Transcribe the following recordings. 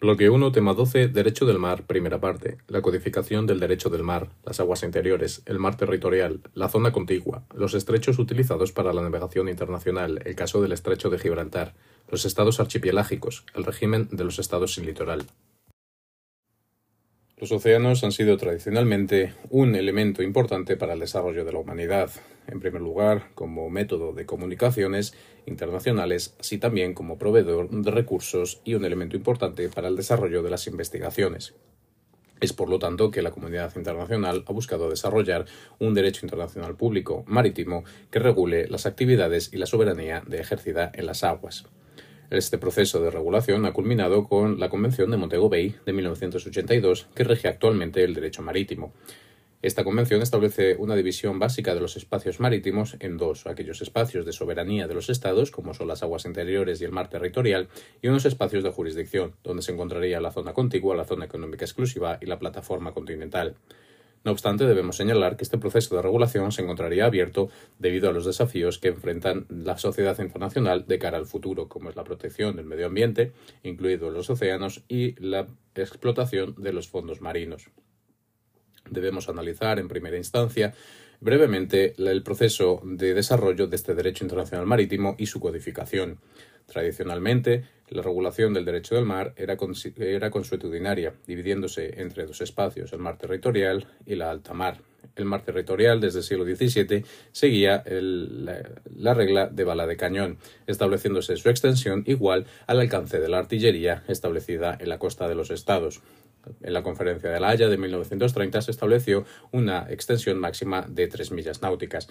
Bloque 1, tema 12, Derecho del mar, primera parte. La codificación del derecho del mar, las aguas interiores, el mar territorial, la zona contigua, los estrechos utilizados para la navegación internacional, el caso del estrecho de Gibraltar, los estados archipelágicos, el régimen de los estados sin litoral. Los océanos han sido tradicionalmente un elemento importante para el desarrollo de la humanidad, en primer lugar como método de comunicaciones internacionales, así también como proveedor de recursos y un elemento importante para el desarrollo de las investigaciones. Es por lo tanto que la comunidad internacional ha buscado desarrollar un derecho internacional público marítimo que regule las actividades y la soberanía de ejercida en las aguas. Este proceso de regulación ha culminado con la Convención de Montego Bay de 1982, que rige actualmente el derecho marítimo. Esta convención establece una división básica de los espacios marítimos en dos, aquellos espacios de soberanía de los estados, como son las aguas interiores y el mar territorial, y unos espacios de jurisdicción, donde se encontraría la zona contigua, la zona económica exclusiva y la plataforma continental. No obstante, debemos señalar que este proceso de regulación se encontraría abierto debido a los desafíos que enfrentan la sociedad internacional de cara al futuro, como es la protección del medio ambiente, incluidos los océanos, y la explotación de los fondos marinos. Debemos analizar, en primera instancia, brevemente el proceso de desarrollo de este derecho internacional marítimo y su codificación. Tradicionalmente, la regulación del derecho del mar era, consuetudinaria, dividiéndose entre dos espacios, el mar territorial y la alta mar. El mar territorial, desde el siglo XVII, seguía la, regla de bala de cañón, estableciéndose su extensión igual al alcance de la artillería establecida en la costa de los estados. En la Conferencia de la Haya de 1930 se estableció una extensión máxima de tres millas náuticas.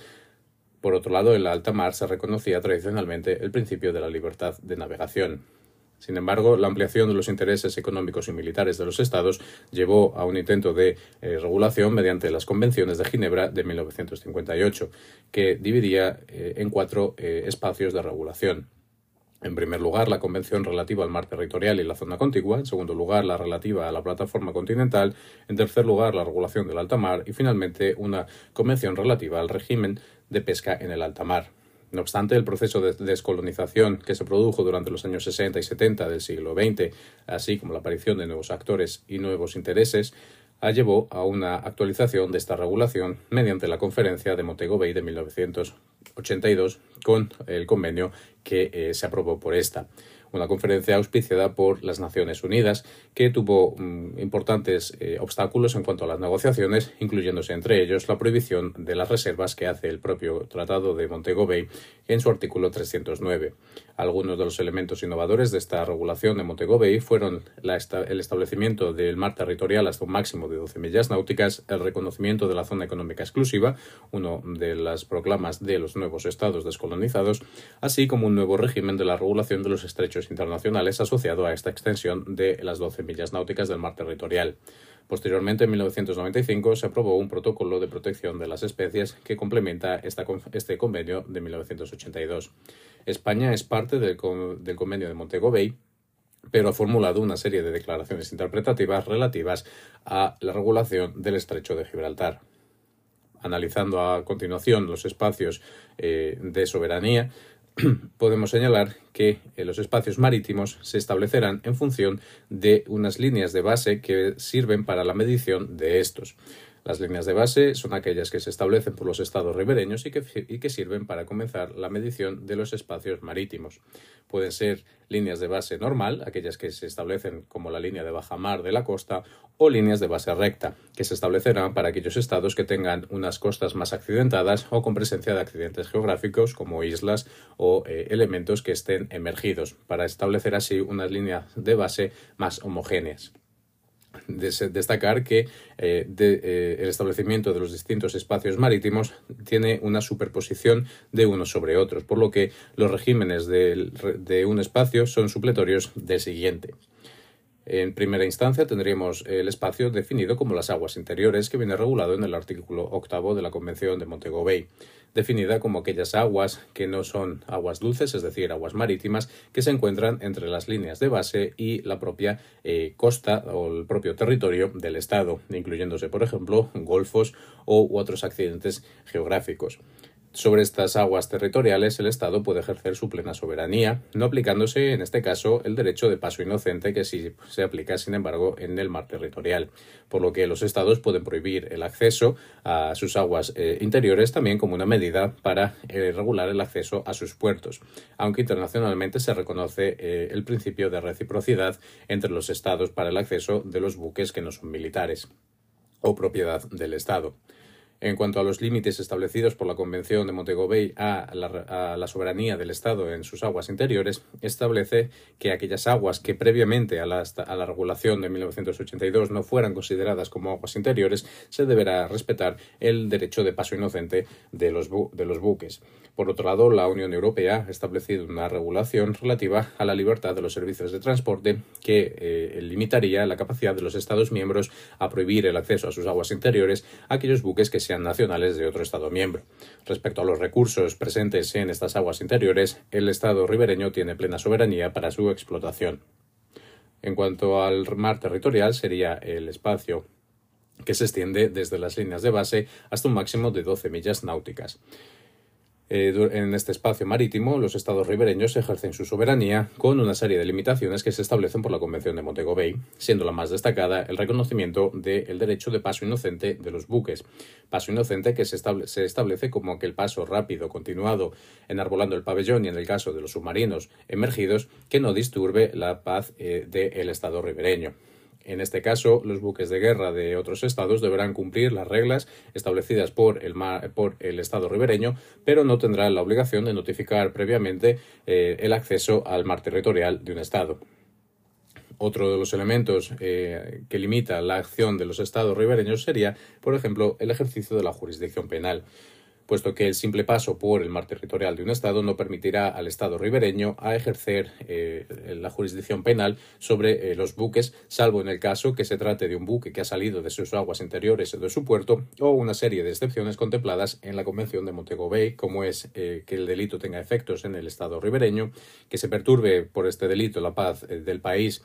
Por otro lado, en la alta mar se reconocía tradicionalmente el principio de la libertad de navegación. Sin embargo, la ampliación de los intereses económicos y militares de los Estados llevó a un intento de eh, regulación mediante las Convenciones de Ginebra de 1958, que dividía eh, en cuatro eh, espacios de regulación. En primer lugar, la Convención relativa al mar territorial y la zona contigua. En segundo lugar, la relativa a la plataforma continental. En tercer lugar, la regulación del alta mar. Y finalmente, una Convención relativa al régimen de pesca en el alta mar. No obstante, el proceso de descolonización que se produjo durante los años 60 y 70 del siglo XX, así como la aparición de nuevos actores y nuevos intereses, llevó a una actualización de esta regulación mediante la Conferencia de Montego Bay de 1982 con el convenio que eh, se aprobó por esta una conferencia auspiciada por las Naciones Unidas que tuvo mm, importantes eh, obstáculos en cuanto a las negociaciones, incluyéndose entre ellos la prohibición de las reservas que hace el propio Tratado de Montego Bay en su artículo 309. Algunos de los elementos innovadores de esta regulación de Montego Bay fueron el establecimiento del mar territorial hasta un máximo de 12 millas náuticas, el reconocimiento de la zona económica exclusiva, uno de las proclamas de los nuevos estados descolonizados, así como un nuevo régimen de la regulación de los estrechos internacionales asociado a esta extensión de las 12 millas náuticas del mar territorial. Posteriormente, en 1995, se aprobó un protocolo de protección de las especies que complementa este convenio de 1982. España es parte del, convenio de Montego Bay, pero ha formulado una serie de declaraciones interpretativas relativas a la regulación del estrecho de Gibraltar. Analizando a continuación los espacios eh, de soberanía, podemos señalar que eh, los espacios marítimos se establecerán en función de unas líneas de base que sirven para la medición de estos. Las líneas de base son aquellas que se establecen por los estados ribereños y que, sirven para comenzar la medición de los espacios marítimos. Pueden ser líneas de base normal, aquellas que se establecen como la línea de baja mar de la costa, o líneas de base recta, que se establecerán para aquellos estados que tengan unas costas más accidentadas o con presencia de accidentes geográficos como islas o eh, elementos que estén emergidos, para establecer así unas líneas de base más homogéneas destacar que eh, eh, el establecimiento de los distintos espacios marítimos tiene una superposición de unos sobre otros, por lo que los regímenes de un espacio son supletorios del siguiente. En primera instancia tendríamos el espacio definido como las aguas interiores que viene regulado en el artículo octavo de la Convención de Montego Bay, definida como aquellas aguas que no son aguas dulces, es decir, aguas marítimas, que se encuentran entre las líneas de base y la propia eh, costa o el propio territorio del Estado, incluyéndose, por ejemplo, golfos u otros accidentes geográficos. Sobre estas aguas territoriales, el Estado puede ejercer su plena soberanía, no aplicándose, en este caso, el derecho de paso inocente que sí se aplica, sin embargo, en el mar territorial, por lo que los Estados pueden prohibir el acceso a sus aguas eh, interiores también como una medida para eh, regular el acceso a sus puertos, aunque internacionalmente se reconoce eh, el principio de reciprocidad entre los Estados para el acceso de los buques que no son militares o propiedad del Estado. En cuanto a los límites establecidos por la Convención de Montego Bay a la, soberanía del Estado en sus aguas interiores, establece que aquellas aguas que previamente a la, regulación de 1982 no fueran consideradas como aguas interiores, se deberá respetar el derecho de paso inocente de los, de los buques. Por otro lado, la Unión Europea ha establecido una regulación relativa a la libertad de los servicios de transporte que eh, limitaría la capacidad de los Estados miembros a prohibir el acceso a sus aguas interiores a aquellos buques que sean nacionales de otro Estado miembro. Respecto a los recursos presentes en estas aguas interiores, el Estado ribereño tiene plena soberanía para su explotación. En cuanto al mar territorial, sería el espacio que se extiende desde las líneas de base hasta un máximo de 12 millas náuticas. Eh, en este espacio marítimo, los estados ribereños ejercen su soberanía con una serie de limitaciones que se establecen por la Convención de Montego Bay, siendo la más destacada el reconocimiento del derecho de paso inocente de los buques. Paso inocente que se, establece como aquel paso rápido, continuado, enarbolando el pabellón y en el caso de los submarinos emergidos, que no disturbe la paz eh, del estado ribereño. En este caso, los buques de guerra de otros estados deberán cumplir las reglas establecidas por el, por el Estado ribereño, pero no tendrán la obligación de notificar previamente eh, el acceso al mar territorial de un estado. Otro de los elementos eh, que limita la acción de los estados ribereños sería, por ejemplo, el ejercicio de la jurisdicción penal puesto que el simple paso por el mar territorial de un Estado no permitirá al Estado ribereño a ejercer eh, la jurisdicción penal sobre eh, los buques, salvo en el caso que se trate de un buque que ha salido de sus aguas interiores o de su puerto, o una serie de excepciones contempladas en la Convención de Montego Bay, como es eh, que el delito tenga efectos en el Estado ribereño, que se perturbe por este delito la paz del país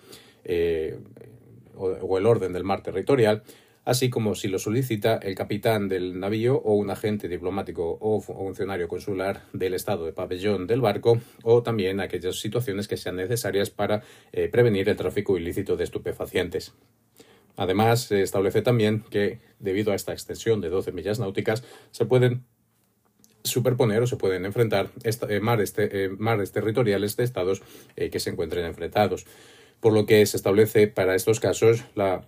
o el orden del mar territorial, así como si lo solicita el capitán del navío o un agente diplomático o funcionario consular del estado de pabellón del barco, o también aquellas situaciones que sean necesarias para eh, prevenir el tráfico ilícito de estupefacientes. Además, se establece también que, debido a esta extensión de 12 millas náuticas, se pueden superponer o se pueden enfrentar eh, eh, mares, territoriales de estados que se encuentren enfrentados. Por lo que se establece para estos casos la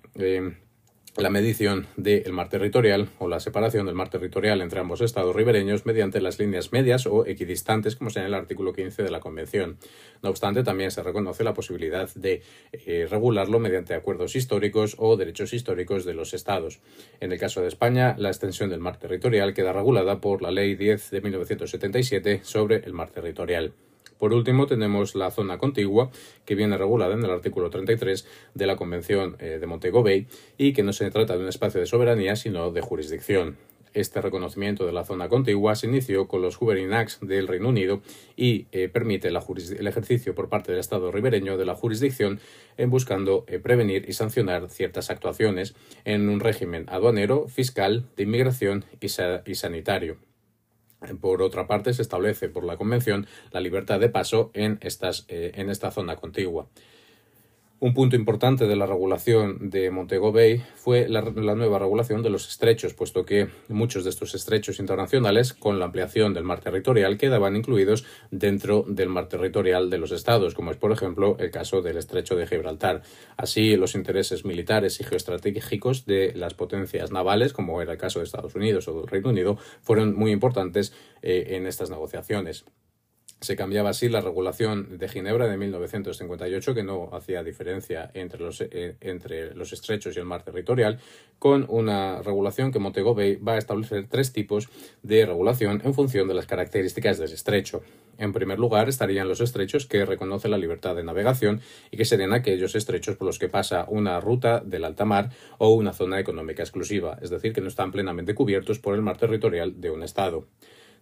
la medición del mar territorial o la separación del mar territorial entre ambos estados ribereños mediante las líneas medias o equidistantes, como señala el artículo 15 de la Convención. No obstante, también se reconoce la posibilidad de eh, regularlo mediante acuerdos históricos o derechos históricos de los estados. En el caso de España, la extensión del mar territorial queda regulada por la Ley 10 de 1977 sobre el mar territorial. Por último, tenemos la zona contigua, que viene regulada en el artículo 33 de la Convención eh, de Montego Bay y que no se trata de un espacio de soberanía, sino de jurisdicción. Este reconocimiento de la zona contigua se inició con los Governing Acts del Reino Unido y eh, permite el ejercicio por parte del Estado ribereño de la jurisdicción en buscando eh, prevenir y sancionar ciertas actuaciones en un régimen aduanero, fiscal, de inmigración y sanitario. Por otra parte, se establece por la Convención la libertad de paso en, estas, eh, en esta zona contigua. Un punto importante de la regulación de Montego Bay fue la, nueva regulación de los estrechos, puesto que muchos de estos estrechos internacionales, con la ampliación del mar territorial, quedaban incluidos dentro del mar territorial de los estados, como es, por ejemplo, el caso del estrecho de Gibraltar. Así, los intereses militares y geoestratégicos de las potencias navales, como era el caso de Estados Unidos o del Reino Unido, fueron muy importantes eh, en estas negociaciones. Se cambiaba así la regulación de Ginebra de 1958, que no hacía diferencia entre los, eh, entre los estrechos y el mar territorial, con una regulación que Montego Bay va a establecer tres tipos de regulación en función de las características del estrecho. En primer lugar, estarían los estrechos que reconocen la libertad de navegación y que serían aquellos estrechos por los que pasa una ruta del alta mar o una zona económica exclusiva, es decir, que no están plenamente cubiertos por el mar territorial de un Estado.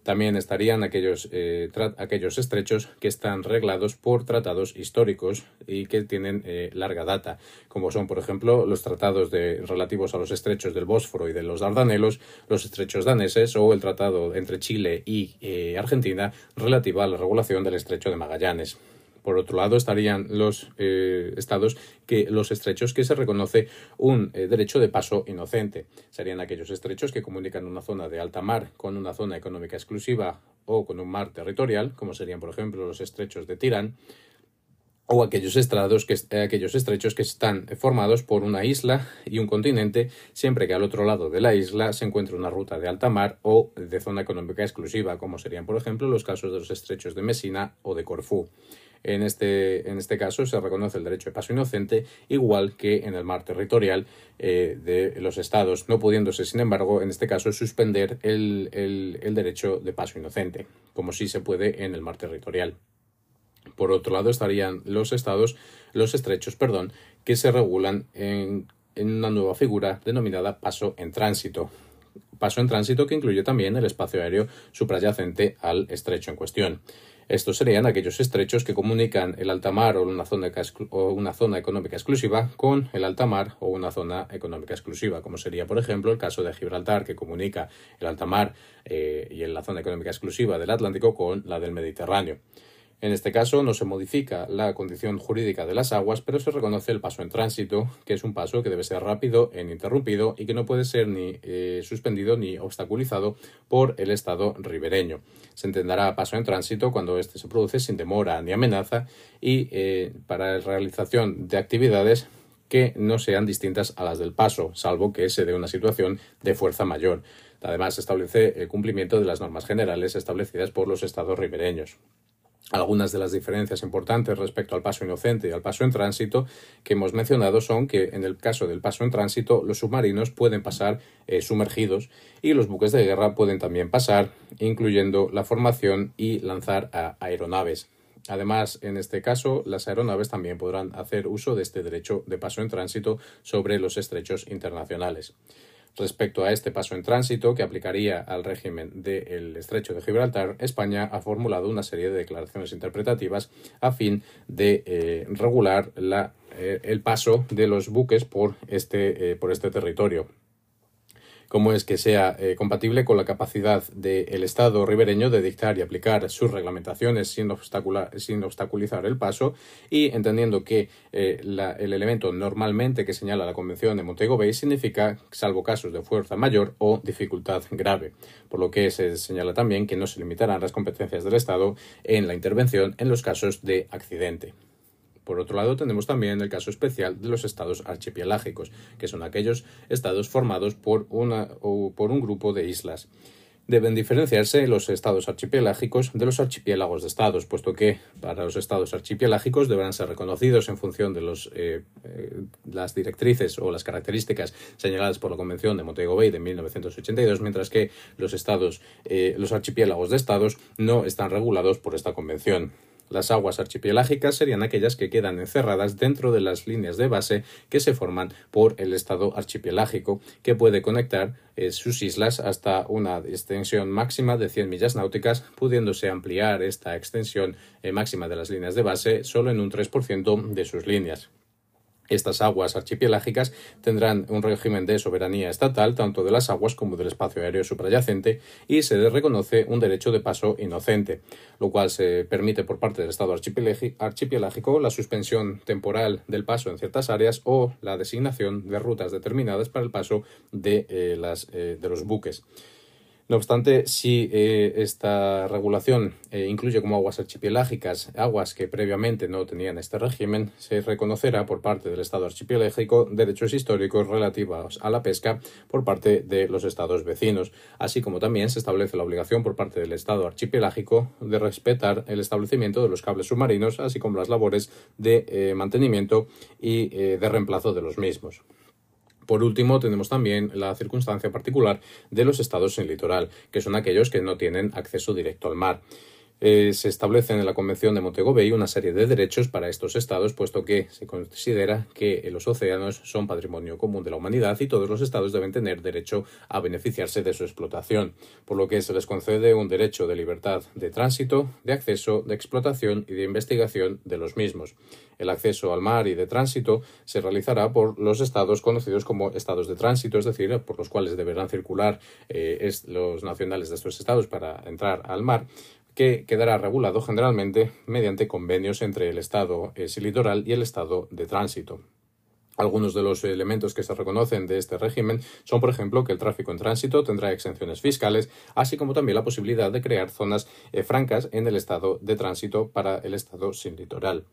También estarían aquellos, eh, aquellos estrechos que están reglados por tratados históricos y que tienen eh, larga data, como son, por ejemplo, los tratados de, relativos a los estrechos del Bósforo y de los Dardanelos, los estrechos daneses o el tratado entre Chile y eh, Argentina relativo a la regulación del estrecho de Magallanes. Por otro lado, estarían los eh, estados que los estrechos que se reconoce un eh, derecho de paso inocente. Serían aquellos estrechos que comunican una zona de alta mar con una zona económica exclusiva o con un mar territorial, como serían, por ejemplo, los estrechos de Tirán, o aquellos, que, aquellos estrechos que están formados por una isla y un continente, siempre que al otro lado de la isla se encuentre una ruta de alta mar o de zona económica exclusiva, como serían, por ejemplo, los casos de los estrechos de Messina o de Corfú. En este, en este caso se reconoce el derecho de paso inocente, igual que en el mar territorial eh, de los estados, no pudiéndose, sin embargo, en este caso, suspender el, el derecho de paso inocente, como sí se puede en el mar territorial. Por otro lado estarían los estados, los estrechos, perdón, que se regulan en, en una nueva figura denominada paso en tránsito. Paso en tránsito que incluye también el espacio aéreo suprayacente al estrecho en cuestión. Estos serían aquellos estrechos que comunican el alta mar o una, zona, económica exclusiva con el alta mar o una zona económica exclusiva, como sería, por ejemplo, el caso de Gibraltar, que comunica el alta mar eh, y la zona económica exclusiva del Atlántico con la del Mediterráneo. En este caso no se modifica la condición jurídica de las aguas, pero se reconoce el paso en tránsito, que es un paso que debe ser rápido e ininterrumpido y que no puede ser ni eh, suspendido ni obstaculizado por el Estado ribereño. Se entenderá paso en tránsito cuando éste se produce sin demora ni amenaza y eh, para la realización de actividades que no sean distintas a las del paso, salvo que se dé una situación de fuerza mayor. Además, establece el cumplimiento de las normas generales establecidas por los estados ribereños. Algunas de las diferencias importantes respecto al paso inocente y al paso en tránsito que hemos mencionado son que en el caso del paso en tránsito los submarinos pueden pasar eh, sumergidos y los buques de guerra pueden también pasar, incluyendo la formación y lanzar aeronaves. Además, en este caso, las aeronaves también podrán hacer uso de este derecho de paso en tránsito sobre los estrechos internacionales. Respecto a este paso en tránsito que aplicaría al régimen del estrecho de Gibraltar, España ha formulado una serie de declaraciones interpretativas a fin de eh, regular eh, el paso de los buques por este, eh, por este territorio cómo es que sea eh, compatible con la capacidad del Estado ribereño de dictar y aplicar sus reglamentaciones sin, sin obstaculizar el paso y entendiendo que eh, el elemento normalmente que señala la Convención de Montego Bay significa salvo casos de fuerza mayor o dificultad grave, por lo que se señala también que no se limitarán las competencias del Estado en la intervención en los casos de accidente. Por otro lado, tenemos también el caso especial de los estados archipelágicos, que son aquellos estados formados por, o por un grupo de islas. Deben diferenciarse los estados archipelágicos de los archipiélagos de estados, puesto que para los estados archipelágicos deberán ser reconocidos en función de eh, eh, las directrices o las características señaladas por la Convención de Montego Bay de 1982, mientras que los estados, eh, los archipiélagos de estados no están regulados por esta convención. Las aguas archipelágicas serían aquellas que quedan encerradas dentro de las líneas de base que se forman por el estado archipelágico, que puede conectar eh, sus islas hasta una extensión máxima de 100 millas náuticas, pudiéndose ampliar esta extensión eh, máxima de las líneas de base solo en un 3% de sus líneas. Estas aguas archipelágicas tendrán un régimen de soberanía estatal tanto de las aguas como del espacio aéreo suprayacente y se les reconoce un derecho de paso inocente, lo cual se permite por parte del Estado archipelágico la suspensión temporal del paso en ciertas áreas o la designación de rutas determinadas para el paso de, eh, eh, de los buques. No obstante, si eh, esta regulación eh, incluye como aguas archipelágicas aguas que previamente no tenían este régimen, se reconocerá por parte del Estado archipelágico derechos históricos relativos a la pesca por parte de los Estados vecinos, así como también se establece la obligación por parte del Estado archipelágico de respetar el establecimiento de los cables submarinos, así como las labores de eh, mantenimiento y de reemplazo de los mismos. Por último, tenemos también la circunstancia particular de los estados sin litoral, que son aquellos que no tienen acceso directo al mar. Eh, se establecen en la Convención de Montego Bay una serie de derechos para estos estados, puesto que se considera que los océanos son patrimonio común de la humanidad y todos los estados deben tener derecho a beneficiarse de su explotación, por lo que se les concede un derecho de libertad de tránsito, de acceso, de explotación y de investigación de los mismos. El acceso al mar y de tránsito se realizará por los estados conocidos como estados de tránsito, es decir, por los cuales deberán circular eh, los nacionales de estos estados para entrar al mar, que quedará regulado generalmente mediante convenios entre el Estado eh, litoral y el Estado de tránsito. Algunos de los elementos que se reconocen de este régimen son, por ejemplo, que el tráfico en tránsito tendrá exenciones fiscales, así como también la posibilidad de crear zonas eh, francas en el estado de tránsito para el estado sin litoral.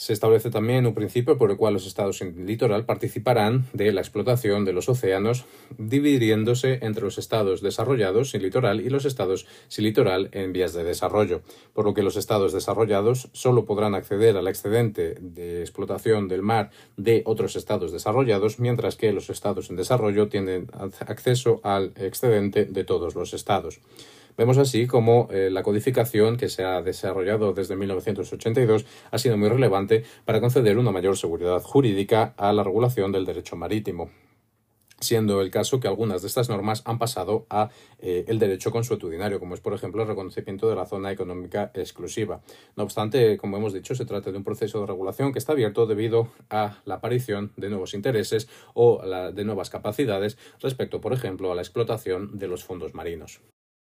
Se establece también un principio por el cual los estados sin litoral participarán de la explotación de los océanos, dividiéndose entre los estados desarrollados sin litoral y los estados sin litoral en vías de desarrollo, por lo que los estados desarrollados solo podrán acceder al excedente de explotación del mar de otros estados desarrollados, mientras que los estados en desarrollo tienen acceso al excedente de todos los estados. Vemos así como eh, la codificación que se ha desarrollado desde 1982 ha sido muy relevante para conceder una mayor seguridad jurídica a la regulación del derecho marítimo siendo el caso que algunas de estas normas han pasado a eh, el derecho consuetudinario, como es por ejemplo el reconocimiento de la zona económica exclusiva. No obstante, como hemos dicho, se trata de un proceso de regulación que está abierto debido a la aparición de nuevos intereses o de nuevas capacidades respecto, por ejemplo, a la explotación de los fondos marinos.